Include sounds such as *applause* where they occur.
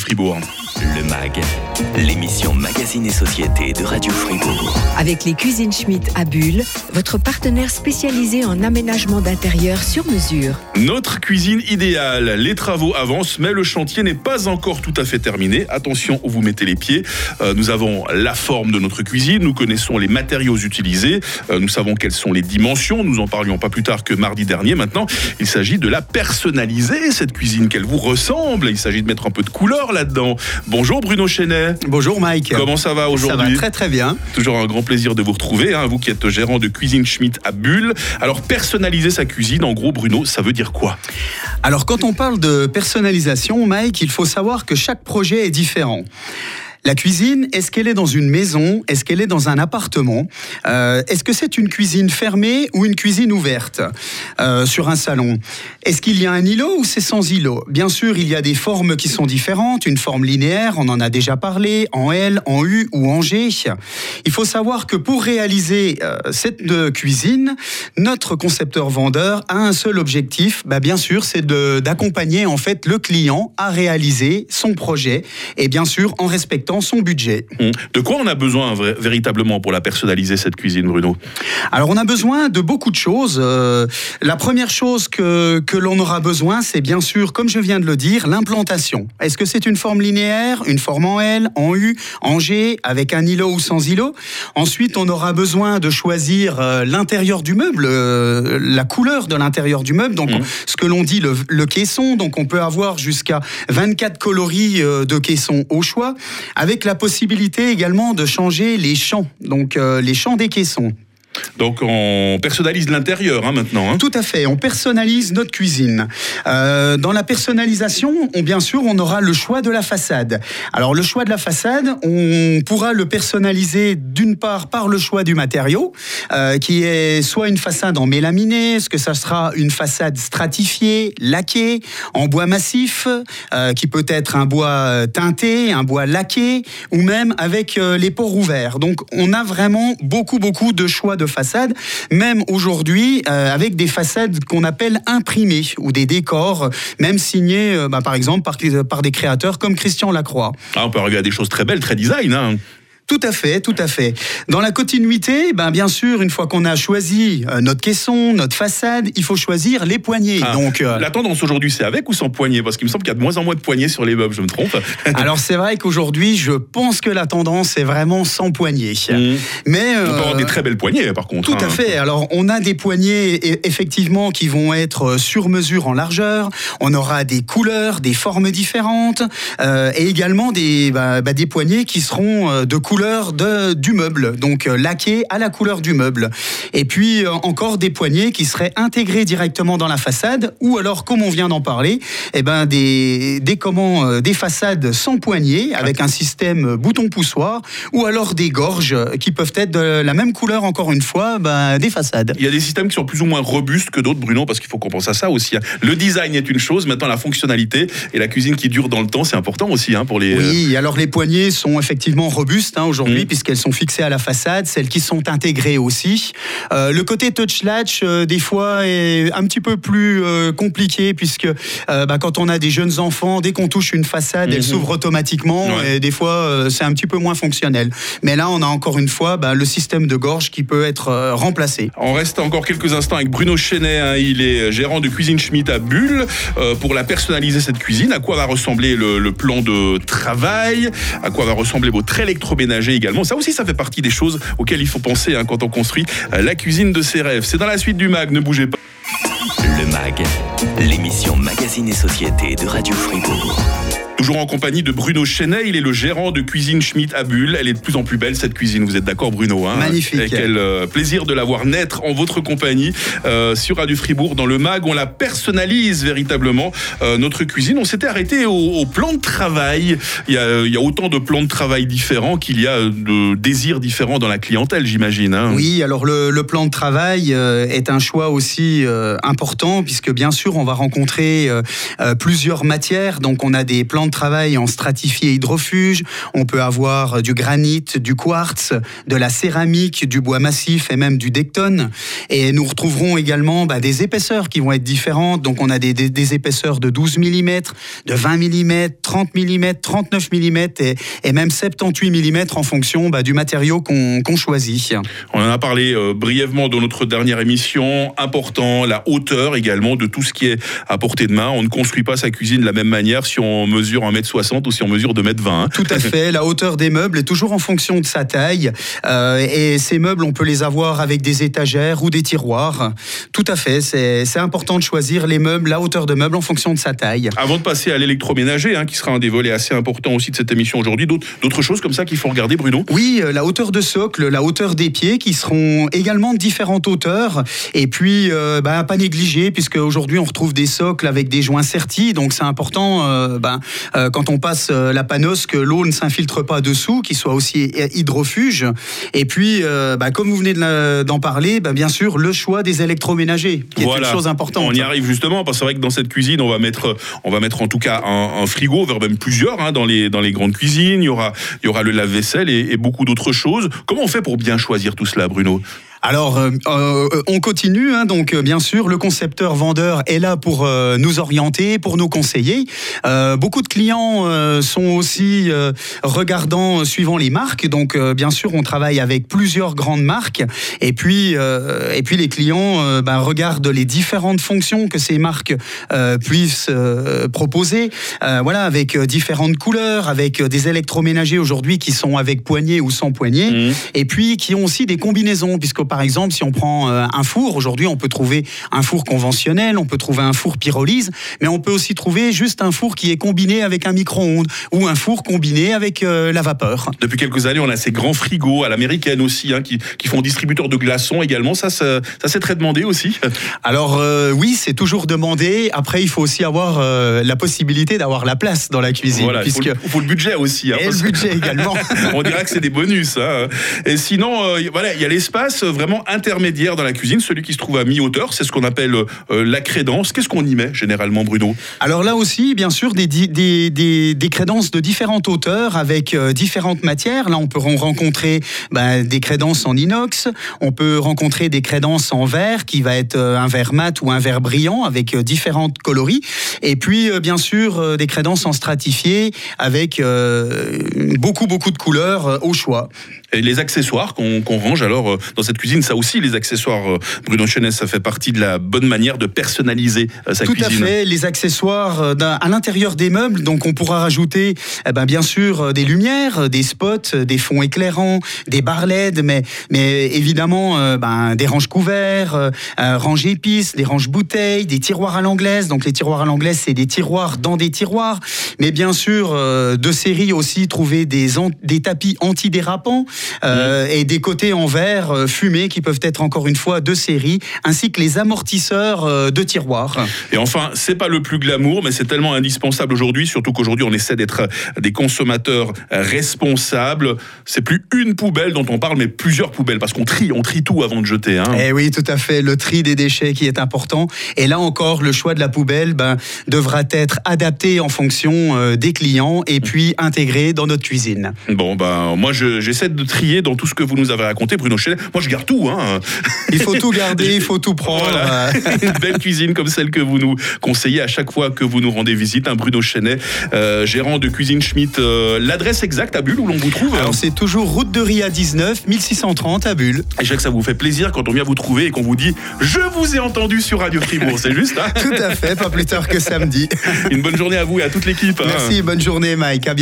Fribourg. Le MAG, l'émission Magazine et Société de Radio Fribourg. Avec les cuisines Schmitt à Bulle, votre partenaire spécialisé en aménagement d'intérieur sur mesure. Notre cuisine idéale. Les travaux avancent, mais le chantier n'est pas encore tout à fait terminé. Attention où vous mettez les pieds. Euh, nous avons la forme de notre cuisine, nous connaissons les matériaux utilisés, euh, nous savons quelles sont les dimensions. Nous en parlions pas plus tard que mardi dernier. Maintenant, il s'agit de la personnaliser, cette cuisine, qu'elle vous ressemble. Il s'agit de mettre un peu de couleur là-dedans. Bonjour Bruno Chenet. Bonjour Mike. Comment ça va aujourd'hui Ça va très très bien. Toujours un grand plaisir de vous retrouver, hein, vous qui êtes gérant de Cuisine Schmidt à Bulle. Alors personnaliser sa cuisine, en gros Bruno, ça veut dire quoi? Alors quand on parle de personnalisation, Mike, il faut savoir que chaque projet est différent. La cuisine, est-ce qu'elle est dans une maison? Est-ce qu'elle est dans un appartement? Euh, Est-ce que c'est une cuisine fermée ou une cuisine ouverte euh, sur un salon? Est-ce qu'il y a un îlot ou c'est sans îlot? Bien sûr, il y a des formes qui sont différentes. Une forme linéaire, on en a déjà parlé, en L, en U ou en G. Il faut savoir que pour réaliser euh, cette cuisine, notre concepteur-vendeur a un seul objectif, bah, bien sûr, c'est d'accompagner en fait le client à réaliser son projet et bien sûr en respectant son budget. Hum. De quoi on a besoin véritablement pour la personnaliser, cette cuisine, Bruno? Alors, on a besoin de beaucoup de choses. Euh, la première chose que, que l'on aura besoin, c'est bien sûr, comme je viens de le dire, l'implantation. Est-ce que c'est une forme linéaire, une forme en L, en U, en G, avec un îlot ou sans îlot? Ensuite, on aura besoin de choisir euh, l'intérieur du meuble, euh, la couleur de l'intérieur du meuble, donc hum. ce que l'on dit le, le, caisson. Donc, on peut avoir jusqu'à 24 coloris de caisson au choix avec la possibilité également de changer les champs, donc euh, les champs des caissons. Donc on personnalise l'intérieur hein, maintenant. Hein. Tout à fait, on personnalise notre cuisine. Euh, dans la personnalisation, on, bien sûr, on aura le choix de la façade. Alors le choix de la façade, on pourra le personnaliser d'une part par le choix du matériau, euh, qui est soit une façade en mélaminé, est-ce que ça sera une façade stratifiée, laquée, en bois massif, euh, qui peut être un bois teinté, un bois laqué, ou même avec les pores ouverts. Donc on a vraiment beaucoup, beaucoup de choix de même aujourd'hui euh, avec des façades qu'on appelle imprimées ou des décors, même signés euh, bah, par exemple par, par, des créateurs comme Christian Lacroix. Ah, on peut arriver à des choses très belles, très design. Hein. Tout à fait, tout à fait. Dans la continuité, ben bien sûr, une fois qu'on a choisi euh, notre caisson, notre façade, il faut choisir les poignées. Ah, Donc euh, la tendance aujourd'hui, c'est avec ou sans poignées? Parce qu'il me semble qu'il y a de moins en moins de poignées sur les meubles. Je me trompe *laughs* Alors c'est vrai qu'aujourd'hui, je pense que la tendance est vraiment sans poignées. Mmh. Mais on peut avoir des euh, très belles poignées, par contre. Tout à hein. fait. Alors on a des poignées effectivement qui vont être sur mesure en largeur. On aura des couleurs, des formes différentes, et également des bah, bah, des poignées qui seront de couleurs de, du meuble, donc euh, laqué à la couleur du meuble. Et puis euh, encore des poignées qui seraient intégrées directement dans la façade, ou alors, comme on vient d'en parler, eh ben, des, des, comment, euh, des façades sans poignées, avec un système bouton-poussoir, ou alors des gorges qui peuvent être de la même couleur, encore une fois, ben, des façades. Il y a des systèmes qui sont plus ou moins robustes que d'autres, Bruno, parce qu'il faut qu'on pense à ça aussi. Hein. Le design est une chose, maintenant la fonctionnalité et la cuisine qui dure dans le temps, c'est important aussi hein, pour les. Oui, alors les poignées sont effectivement robustes hein, aujourd'hui, mmh. puisqu'elles sont fixées à la façade, celles qui sont intégrées aussi. Euh, le côté touch latch, euh, des fois, est un petit peu plus euh, compliqué, puisque bah, quand on a des jeunes enfants, dès qu'on touche une façade, elle mmh. s'ouvre automatiquement, et des fois, c'est un petit peu moins fonctionnel. Mais là, on a encore une fois bah, le système de gorge qui peut être remplacé. On reste encore quelques instants avec Bruno Chenet, hein. il est gérant de Cuisine Schmidt à Bulle, pour la personnaliser cette cuisine. À quoi va ressembler le, le plan de travail? À quoi va ressembler votre électroménager? Ça aussi, ça fait partie des choses auxquelles il faut penser hein, quand on construit euh, la cuisine de ses rêves. C'est dans la suite du MAG, ne bougez pas. Le MAG, l'émission Magazine et Société de Radio Fribourg. Toujours en compagnie de Bruno Chenet, il est le gérant de Cuisine Schmidt à Bulle. Elle est de plus en plus belle cette cuisine, vous êtes d'accord Bruno hein Magnifique. quel euh, plaisir de la voir naître en votre compagnie euh, sur Radio Fribourg dans le MAG. On la personnalise véritablement, euh, notre cuisine. On s'était arrêté au, plan de travail. Il y, a, autant de plans de travail différents qu'il y a de désirs différents dans la clientèle, j'imagine. Hein. oui, alors le, plan de travail est un choix aussi important puisque bien sûr on va rencontrer plusieurs matières. Donc on a des plans de travail en stratifié hydrofuge, on peut avoir du granit, du quartz, de la céramique, du bois massif et même du dectone. Et nous retrouverons également bah, des épaisseurs qui vont être différentes. Donc on a des, épaisseurs de 12 mm, de 20 mm, 30 mm, 39 mm et, même 78 mm en fonction bah, du matériau qu'on choisit. On en a parlé euh, brièvement dans notre dernière émission. Important, la hauteur également de tout ce qui est à portée de main. On ne construit pas sa cuisine de la même manière si on mesure 1m60 ou si on mesure 2m20. Hein. Tout à *laughs* fait. La hauteur des meubles est toujours en fonction de sa taille. Euh, et ces meubles, on peut les avoir avec des étagères ou des tiroirs. Tout à fait. C'est important de choisir les meubles, la hauteur de meubles en fonction de sa taille. Avant de passer à l'électroménager, hein, qui sera un des volets assez importants aussi de cette émission aujourd'hui, d'autres choses comme ça qu'il faut regarder, Bruno? Oui, euh, la hauteur de socle, la hauteur des pieds, qui seront également de différentes hauteurs. Et puis, euh, bah, pas négliger, puisque aujourd'hui on retrouve des socles avec des joints sertis. Donc c'est important, euh, bah, quand on passe la panos, que l'eau ne s'infiltre pas dessous, qu'il soit aussi hydrofuge. Et puis, bah, comme vous venez d'en parler, bien sûr, le choix des électroménagers, qui est une chose importante. On y arrive justement, parce que c'est vrai que dans cette cuisine, on va mettre, on va mettre en tout cas un, frigo, voire même plusieurs, hein, dans, les, dans les grandes cuisines. Il y aura, il y aura le lave-vaisselle et, et beaucoup d'autres choses. Comment on fait pour bien choisir tout cela, Bruno? Alors, euh, euh, on continue. Hein, donc, euh, bien sûr, le concepteur vendeur est là pour nous orienter, pour nous conseiller. beaucoup de clients sont aussi regardants suivant les marques. Donc, bien sûr, on travaille avec plusieurs grandes marques. Et puis, et puis les clients ben, regardent les différentes fonctions que ces marques puissent proposer. voilà, avec différentes couleurs, avec des électroménagers aujourd'hui qui sont avec poignée ou sans poignée. Mmh. Et puis, qui ont aussi des combinaisons, puisque par exemple, si on prend euh, un four, aujourd'hui, on peut trouver un four conventionnel, on peut trouver un four pyrolyse, mais on peut aussi trouver juste un four qui est combiné avec un micro-ondes ou un four combiné avec euh, la vapeur. Depuis quelques années, on a ces grands frigos à l'américaine aussi, hein, qui, font distributeur de glaçons également. Ça, ça, c'est très demandé aussi. *laughs* Alors euh, oui, c'est toujours demandé. Après, il faut aussi avoir la possibilité d'avoir la place dans la cuisine. Voilà, puisque... il, faut le, budget aussi. Hein, Et le budget également. *laughs* on dirait que c'est des bonus. Hein. Et sinon, voilà, il y a l'espace intermédiaire dans la cuisine, celui qui se trouve à mi-hauteur. C'est ce qu'on appelle euh, la crédence. Qu'est-ce qu'on y met généralement, Bruno? Alors là aussi, bien sûr, des, crédences de différentes hauteurs avec euh, différentes matières. Là, on peut rencontrer bah, des crédences en inox, on peut rencontrer des crédences en verre, qui va être euh, un verre mat ou un verre brillant avec différentes coloris. Et puis, bien sûr, des crédences en stratifié avec beaucoup, beaucoup de couleurs au choix. Et les accessoires qu'on range alors dans cette cuisine ça aussi, les accessoires, euh, Bruno Chenet, ça fait partie de la bonne manière de personnaliser euh, sa cuisine. Tout à fait, les accessoires euh, à l'intérieur des meubles, donc on pourra rajouter eh ben, bien sûr des lumières, des spots, des fonds éclairants, des barres LED, mais, mais évidemment ben, des ranges couverts, ranges épices, des ranges bouteilles, des tiroirs à l'anglaise. Donc les tiroirs à l'anglaise, c'est des tiroirs dans des tiroirs, mais bien sûr de série aussi trouver des, des tapis antidérapants mmh. et des côtés en verre fumés qui peuvent être encore une fois de série, ainsi que les amortisseurs euh, de tiroirs. Et enfin, c'est pas le plus glamour, mais c'est tellement indispensable aujourd'hui, surtout qu'aujourd'hui on essaie d'être des consommateurs responsables. C'est plus une poubelle dont on parle, mais plusieurs poubelles, parce qu'on trie, on trie tout avant de jeter. Hein. Eh oui, tout à fait, le tri des déchets qui est important. Et là encore, le choix de la poubelle ben, devra être adapté en fonction euh, des clients et puis intégré dans notre cuisine. Bon, ben moi j'essaie de trier dans tout ce que vous nous avez raconté, Bruno Chenet. Moi je garde tout. Hein. Il faut tout garder, il faut tout prendre. Une belle cuisine comme celle que vous nous conseillez à chaque fois que vous nous rendez visite. Un Bruno Chenet, euh, gérant de Cuisine Schmitt. Euh, l'adresse exacte à Bulle où l'on vous trouve Alors c'est toujours route de Ria 19, 1630 à Bulle. Et je sais que ça vous fait plaisir quand on vient vous trouver et qu'on vous dit Je vous ai entendu sur Radio Fribourg, c'est juste hein Tout à fait, pas plus tard que samedi. Une bonne journée à vous et à toute l'équipe. Hein. Merci, bonne journée Mike, à bientôt.